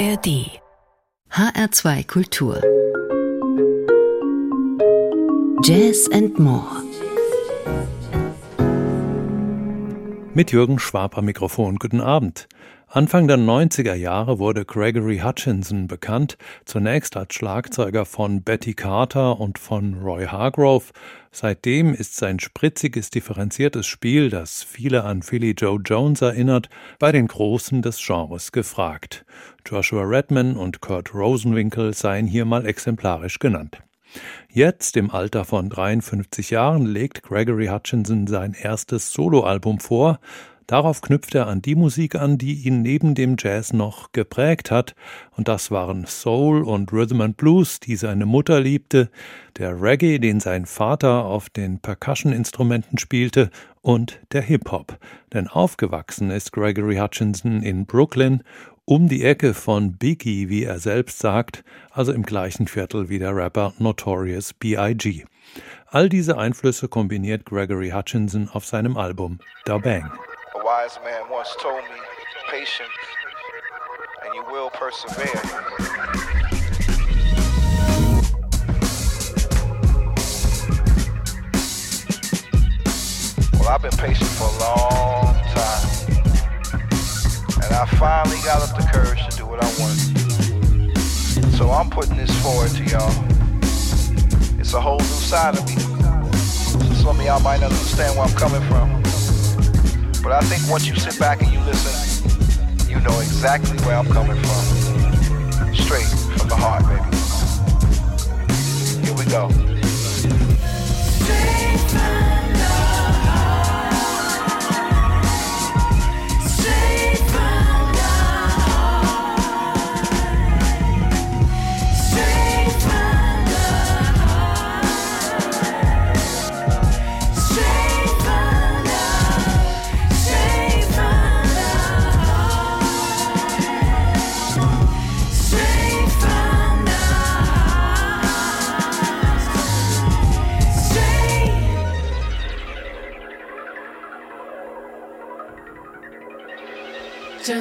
ARD HR2 Kultur Jazz and More Mit Jürgen Schwab am Mikrofon. Guten Abend. Anfang der 90er Jahre wurde Gregory Hutchinson bekannt, zunächst als Schlagzeuger von Betty Carter und von Roy Hargrove. Seitdem ist sein spritziges, differenziertes Spiel, das viele an Philly Joe Jones erinnert, bei den Großen des Genres gefragt. Joshua Redman und Kurt Rosenwinkel seien hier mal exemplarisch genannt. Jetzt, im Alter von 53 Jahren, legt Gregory Hutchinson sein erstes Soloalbum vor, Darauf knüpft er an die Musik an, die ihn neben dem Jazz noch geprägt hat, und das waren Soul und Rhythm and Blues, die seine Mutter liebte, der Reggae, den sein Vater auf den Percussion-Instrumenten spielte, und der Hip-Hop. Denn aufgewachsen ist Gregory Hutchinson in Brooklyn, um die Ecke von Biggie, wie er selbst sagt, also im gleichen Viertel wie der Rapper Notorious B.I.G. All diese Einflüsse kombiniert Gregory Hutchinson auf seinem Album Da Bang. Wise man once told me, patience, and you will persevere. Well, I've been patient for a long time. And I finally got up the courage to do what I wanted to. So I'm putting this forward to y'all. It's a whole new side of me. Some of y'all might not understand where I'm coming from. But I think once you sit back and you listen, you know exactly where I'm coming from. Straight from the heart, baby. Here we go.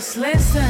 Just listen,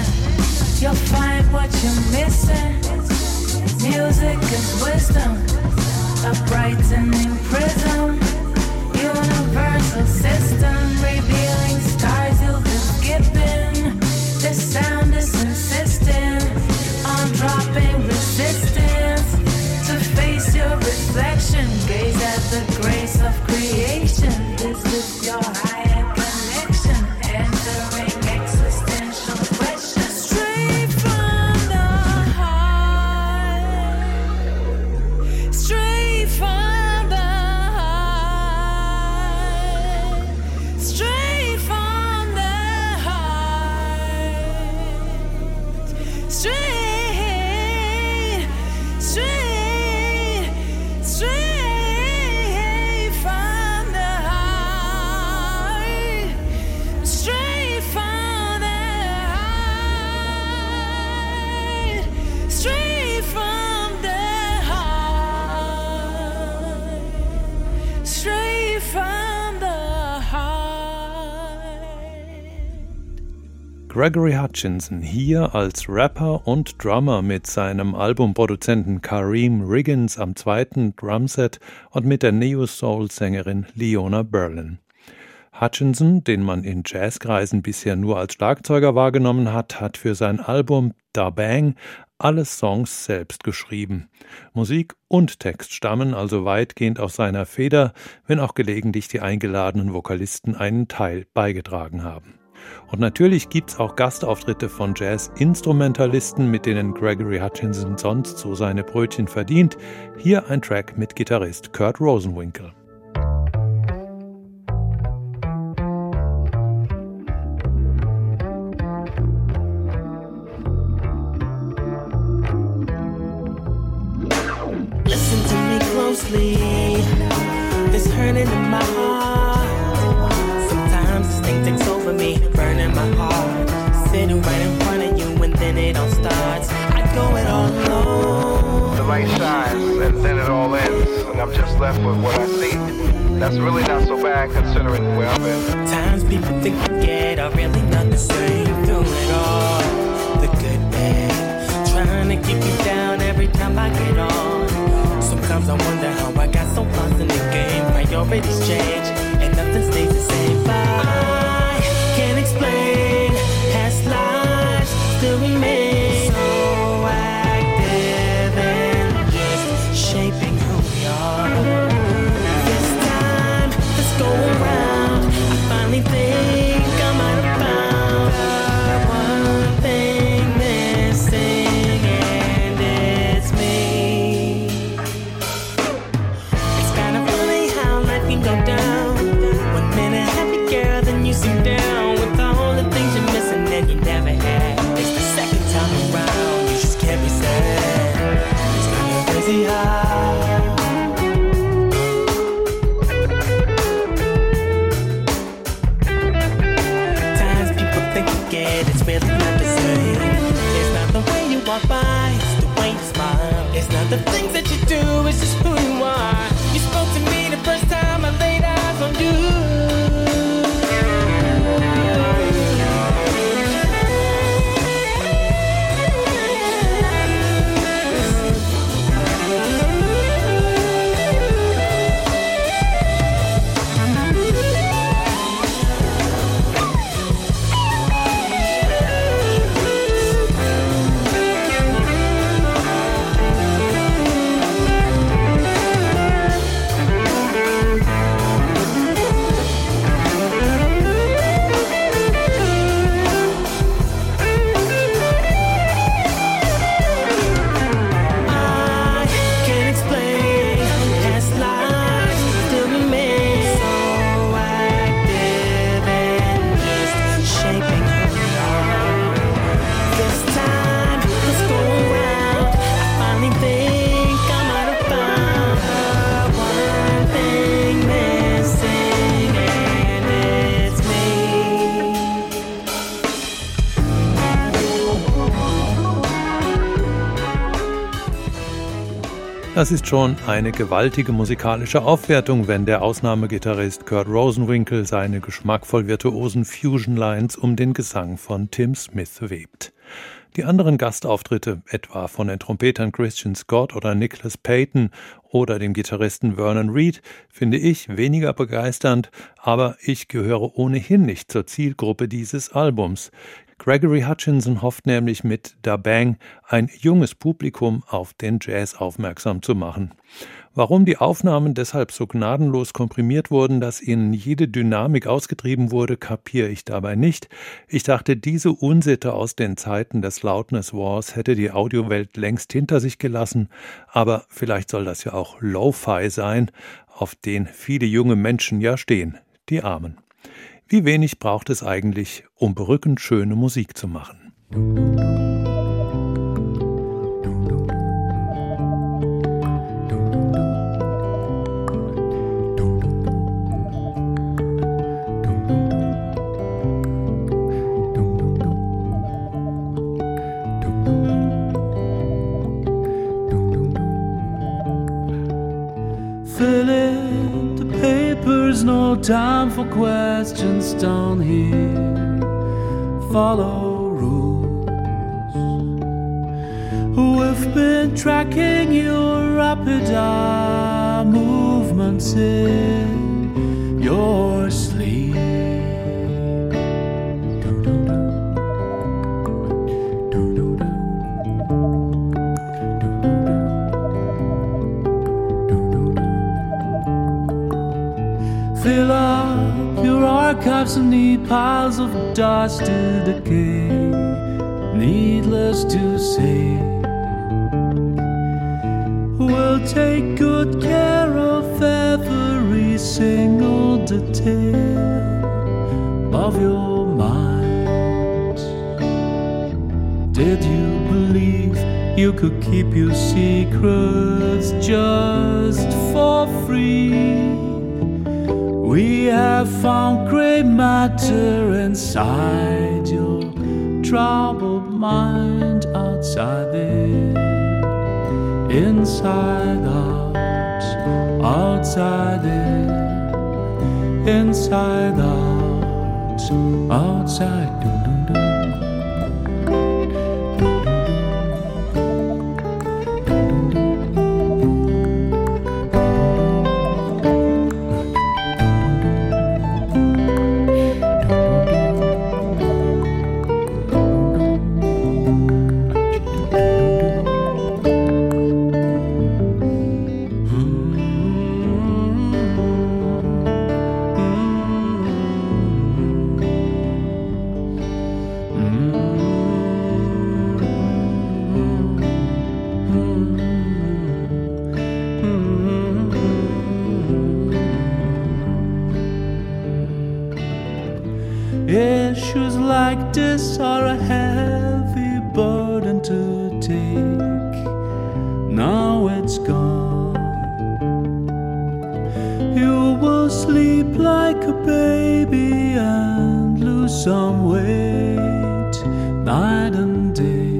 Gregory Hutchinson hier als Rapper und Drummer mit seinem Albumproduzenten Kareem Riggins am zweiten Drumset und mit der Neo-Soul-Sängerin Leona Berlin. Hutchinson, den man in Jazzkreisen bisher nur als Schlagzeuger wahrgenommen hat, hat für sein Album Da Bang alle Songs selbst geschrieben. Musik und Text stammen also weitgehend aus seiner Feder, wenn auch gelegentlich die eingeladenen Vokalisten einen Teil beigetragen haben. Und natürlich gibt's auch Gastauftritte von Jazz-Instrumentalisten, mit denen Gregory Hutchinson sonst so seine Brötchen verdient. Hier ein Track mit Gitarrist Kurt Rosenwinkel. light shines, and then it all ends, and I'm just left with what I see. That's really not so bad considering where I've been. Times people think I get are really not the same. Through it all, the good, bad. Trying to keep you down every time I get on. Sometimes I wonder how I got so lost in the game. Priorities change, and nothing stays the same. I can't explain. see Das ist schon eine gewaltige musikalische Aufwertung, wenn der Ausnahmegitarrist Kurt Rosenwinkel seine geschmackvoll virtuosen Fusion-Lines um den Gesang von Tim Smith webt. Die anderen Gastauftritte, etwa von den Trompetern Christian Scott oder Nicholas Payton oder dem Gitarristen Vernon Reed, finde ich weniger begeisternd, aber ich gehöre ohnehin nicht zur Zielgruppe dieses Albums. Gregory Hutchinson hofft nämlich mit Da Bang ein junges Publikum auf den Jazz aufmerksam zu machen. Warum die Aufnahmen deshalb so gnadenlos komprimiert wurden, dass ihnen jede Dynamik ausgetrieben wurde, kapiere ich dabei nicht. Ich dachte, diese Unsitte aus den Zeiten des Loudness Wars hätte die Audiowelt längst hinter sich gelassen, aber vielleicht soll das ja auch Lo-Fi sein, auf den viele junge Menschen ja stehen, die Armen. Wie wenig braucht es eigentlich, um berückend schöne Musik zu machen? Papers, no time for questions down here. Follow rules. We've been tracking your rapid eye movements in your sleep. Fill up your archives and neat piles of dust to decay. Needless to say, we'll take good care of every single detail of your mind. Did you believe you could keep your secrets just for free? We have found gray matter inside your troubled mind, outside there, inside out, outside in, inside out, outside. Dun, like this are a heavy burden to take. Now it's gone. You will sleep like a baby and lose some weight night and day.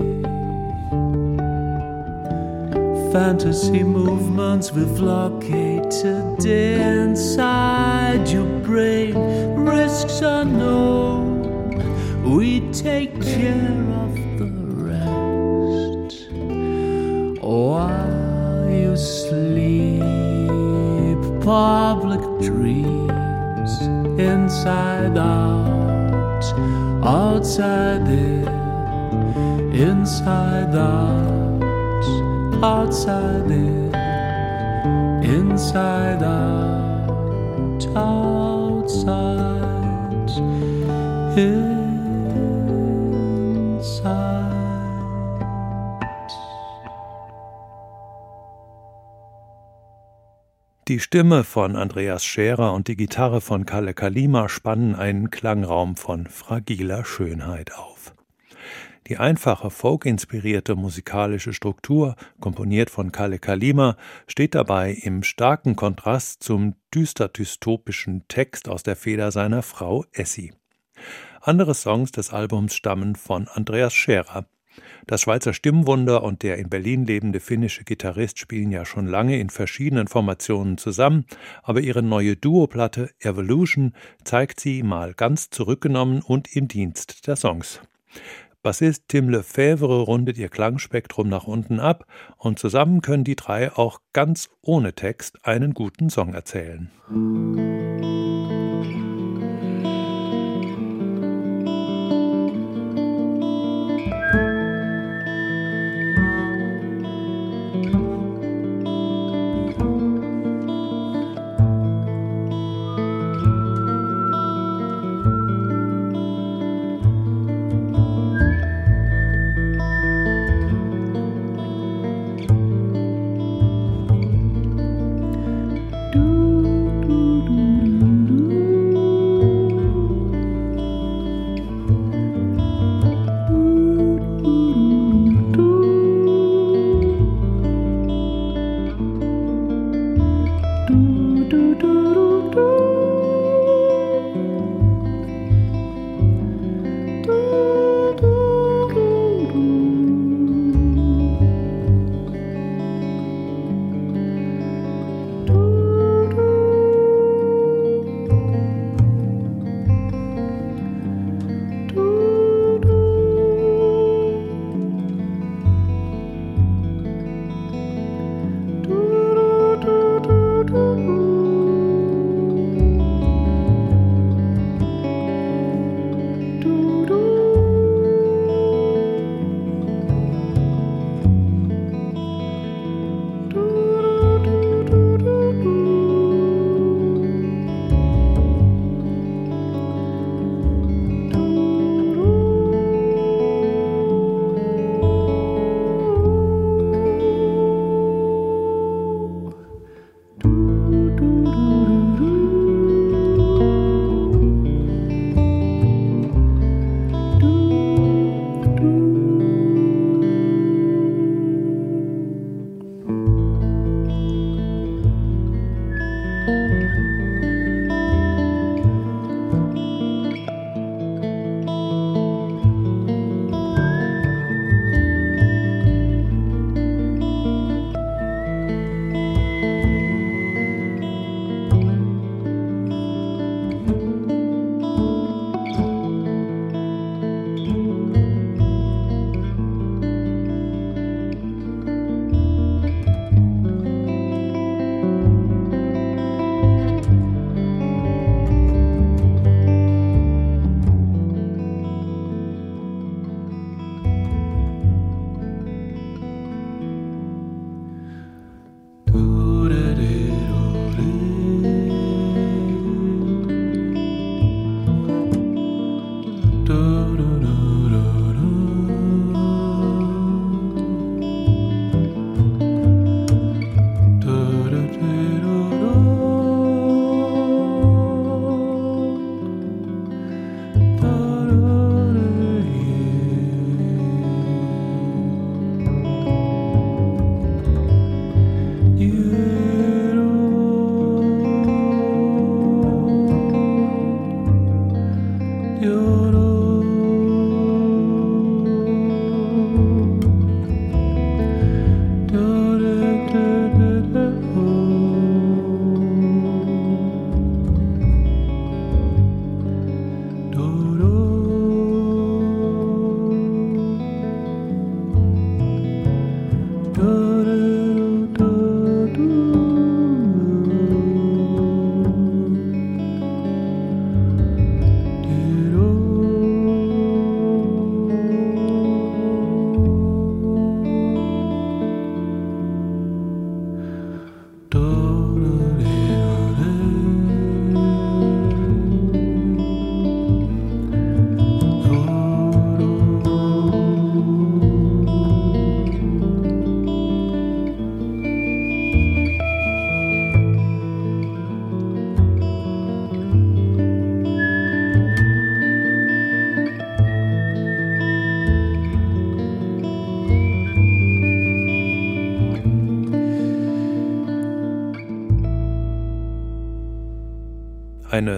Fantasy movements we've located inside your brain. Risks are known. We take care of the rest while you sleep. Public dreams inside out, outside in, inside out, outside in, inside out, outside inside. Die Stimme von Andreas Scherer und die Gitarre von Kalle Kalima spannen einen Klangraum von fragiler Schönheit auf. Die einfache folk-inspirierte musikalische Struktur, komponiert von Kalle Kalima, steht dabei im starken Kontrast zum düster-dystopischen Text aus der Feder seiner Frau Essie. Andere Songs des Albums stammen von Andreas Scherer. Das Schweizer Stimmwunder und der in Berlin lebende finnische Gitarrist spielen ja schon lange in verschiedenen Formationen zusammen, aber ihre neue Duoplatte Evolution zeigt sie mal ganz zurückgenommen und im Dienst der Songs. Bassist Tim Lefebvre rundet ihr Klangspektrum nach unten ab und zusammen können die drei auch ganz ohne Text einen guten Song erzählen.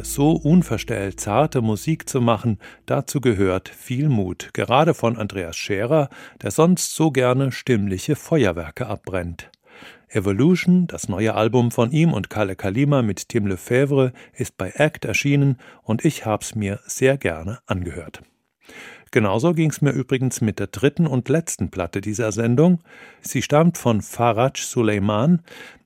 So unverstellt zarte Musik zu machen, dazu gehört viel Mut, gerade von Andreas Scherer, der sonst so gerne stimmliche Feuerwerke abbrennt. Evolution, das neue Album von ihm und Kalle Kalima mit Tim Lefebvre, ist bei Act erschienen und ich hab's mir sehr gerne angehört. Genauso ging's mir übrigens mit der dritten und letzten Platte dieser Sendung. Sie stammt von Faraj Suleiman,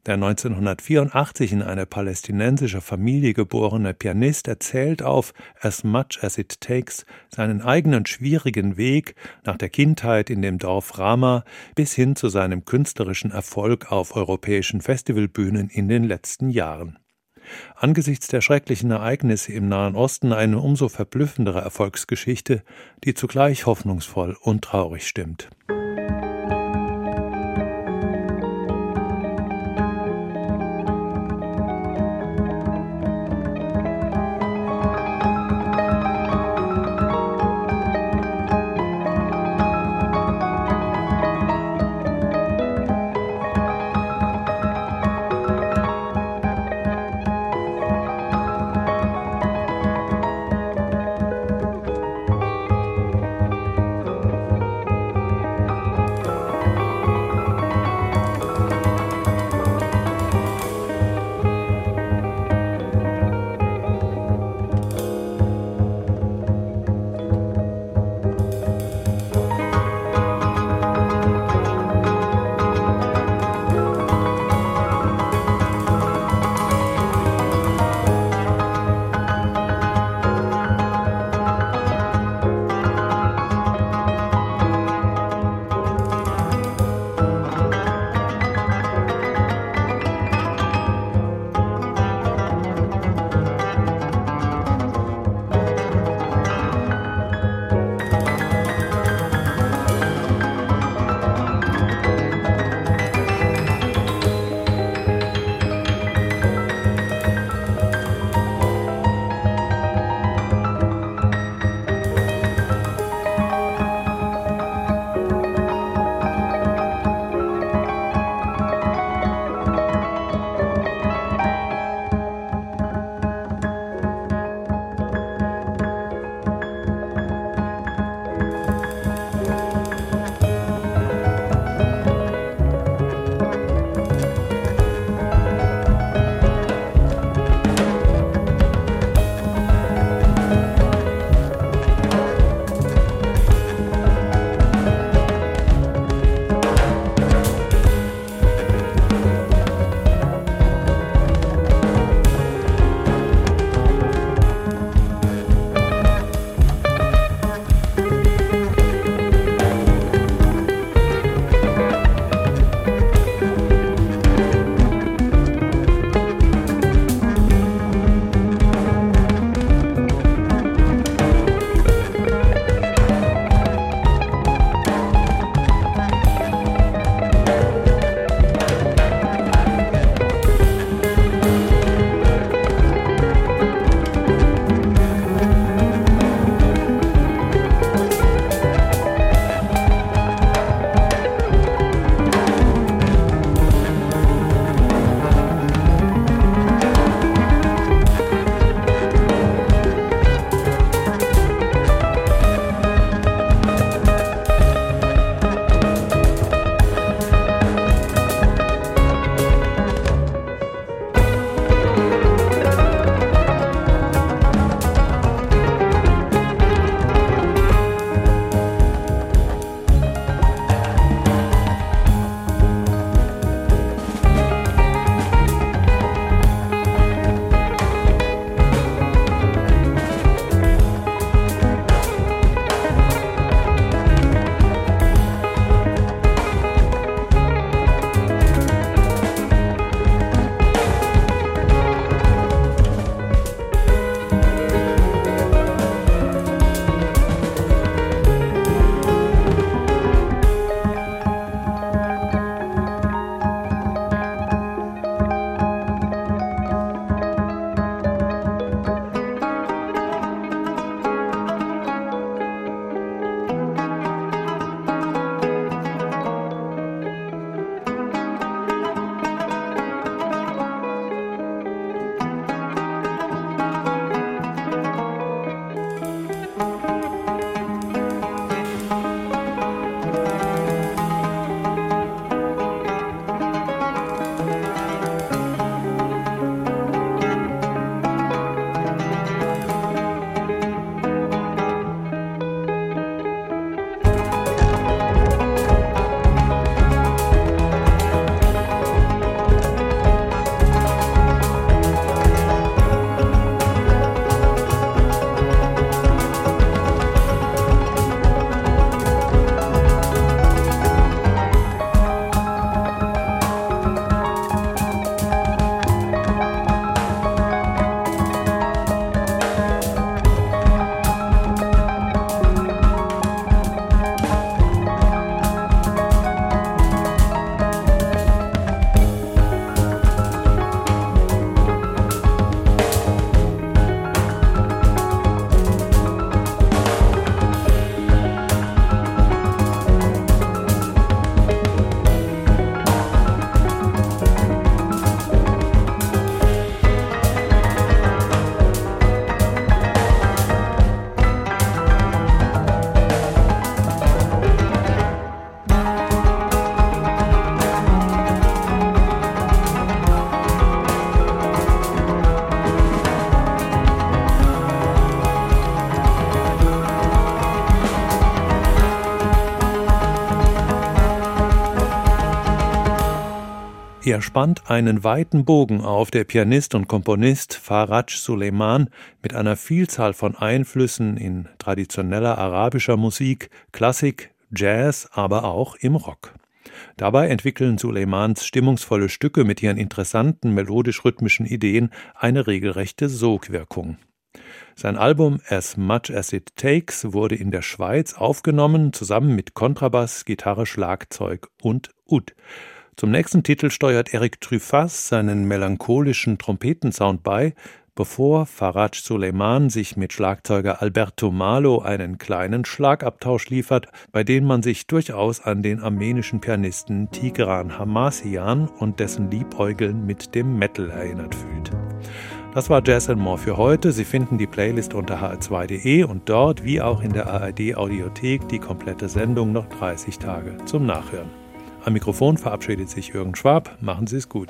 der 1984 in eine palästinensische Familie geborene Pianist erzählt auf As Much as It Takes seinen eigenen schwierigen Weg nach der Kindheit in dem Dorf Rama bis hin zu seinem künstlerischen Erfolg auf europäischen Festivalbühnen in den letzten Jahren. Angesichts der schrecklichen Ereignisse im Nahen Osten eine umso verblüffendere Erfolgsgeschichte, die zugleich hoffnungsvoll und traurig stimmt. Er spannt einen weiten Bogen auf, der Pianist und Komponist Faraj Suleiman mit einer Vielzahl von Einflüssen in traditioneller arabischer Musik, Klassik, Jazz, aber auch im Rock. Dabei entwickeln Suleimans stimmungsvolle Stücke mit ihren interessanten melodisch-rhythmischen Ideen eine regelrechte Sogwirkung. Sein Album As Much As It Takes wurde in der Schweiz aufgenommen, zusammen mit Kontrabass, Gitarre, Schlagzeug und Ud. Zum nächsten Titel steuert Eric Truffaz seinen melancholischen Trompetensound bei, bevor Faraj Suleiman sich mit Schlagzeuger Alberto Malo einen kleinen Schlagabtausch liefert, bei dem man sich durchaus an den armenischen Pianisten Tigran Hamasian und dessen Liebäugeln mit dem Metal erinnert fühlt. Das war Jazz and More für heute. Sie finden die Playlist unter hr2.de und dort wie auch in der ARD Audiothek die komplette Sendung noch 30 Tage zum Nachhören. Am Mikrofon verabschiedet sich Jürgen Schwab. Machen Sie es gut.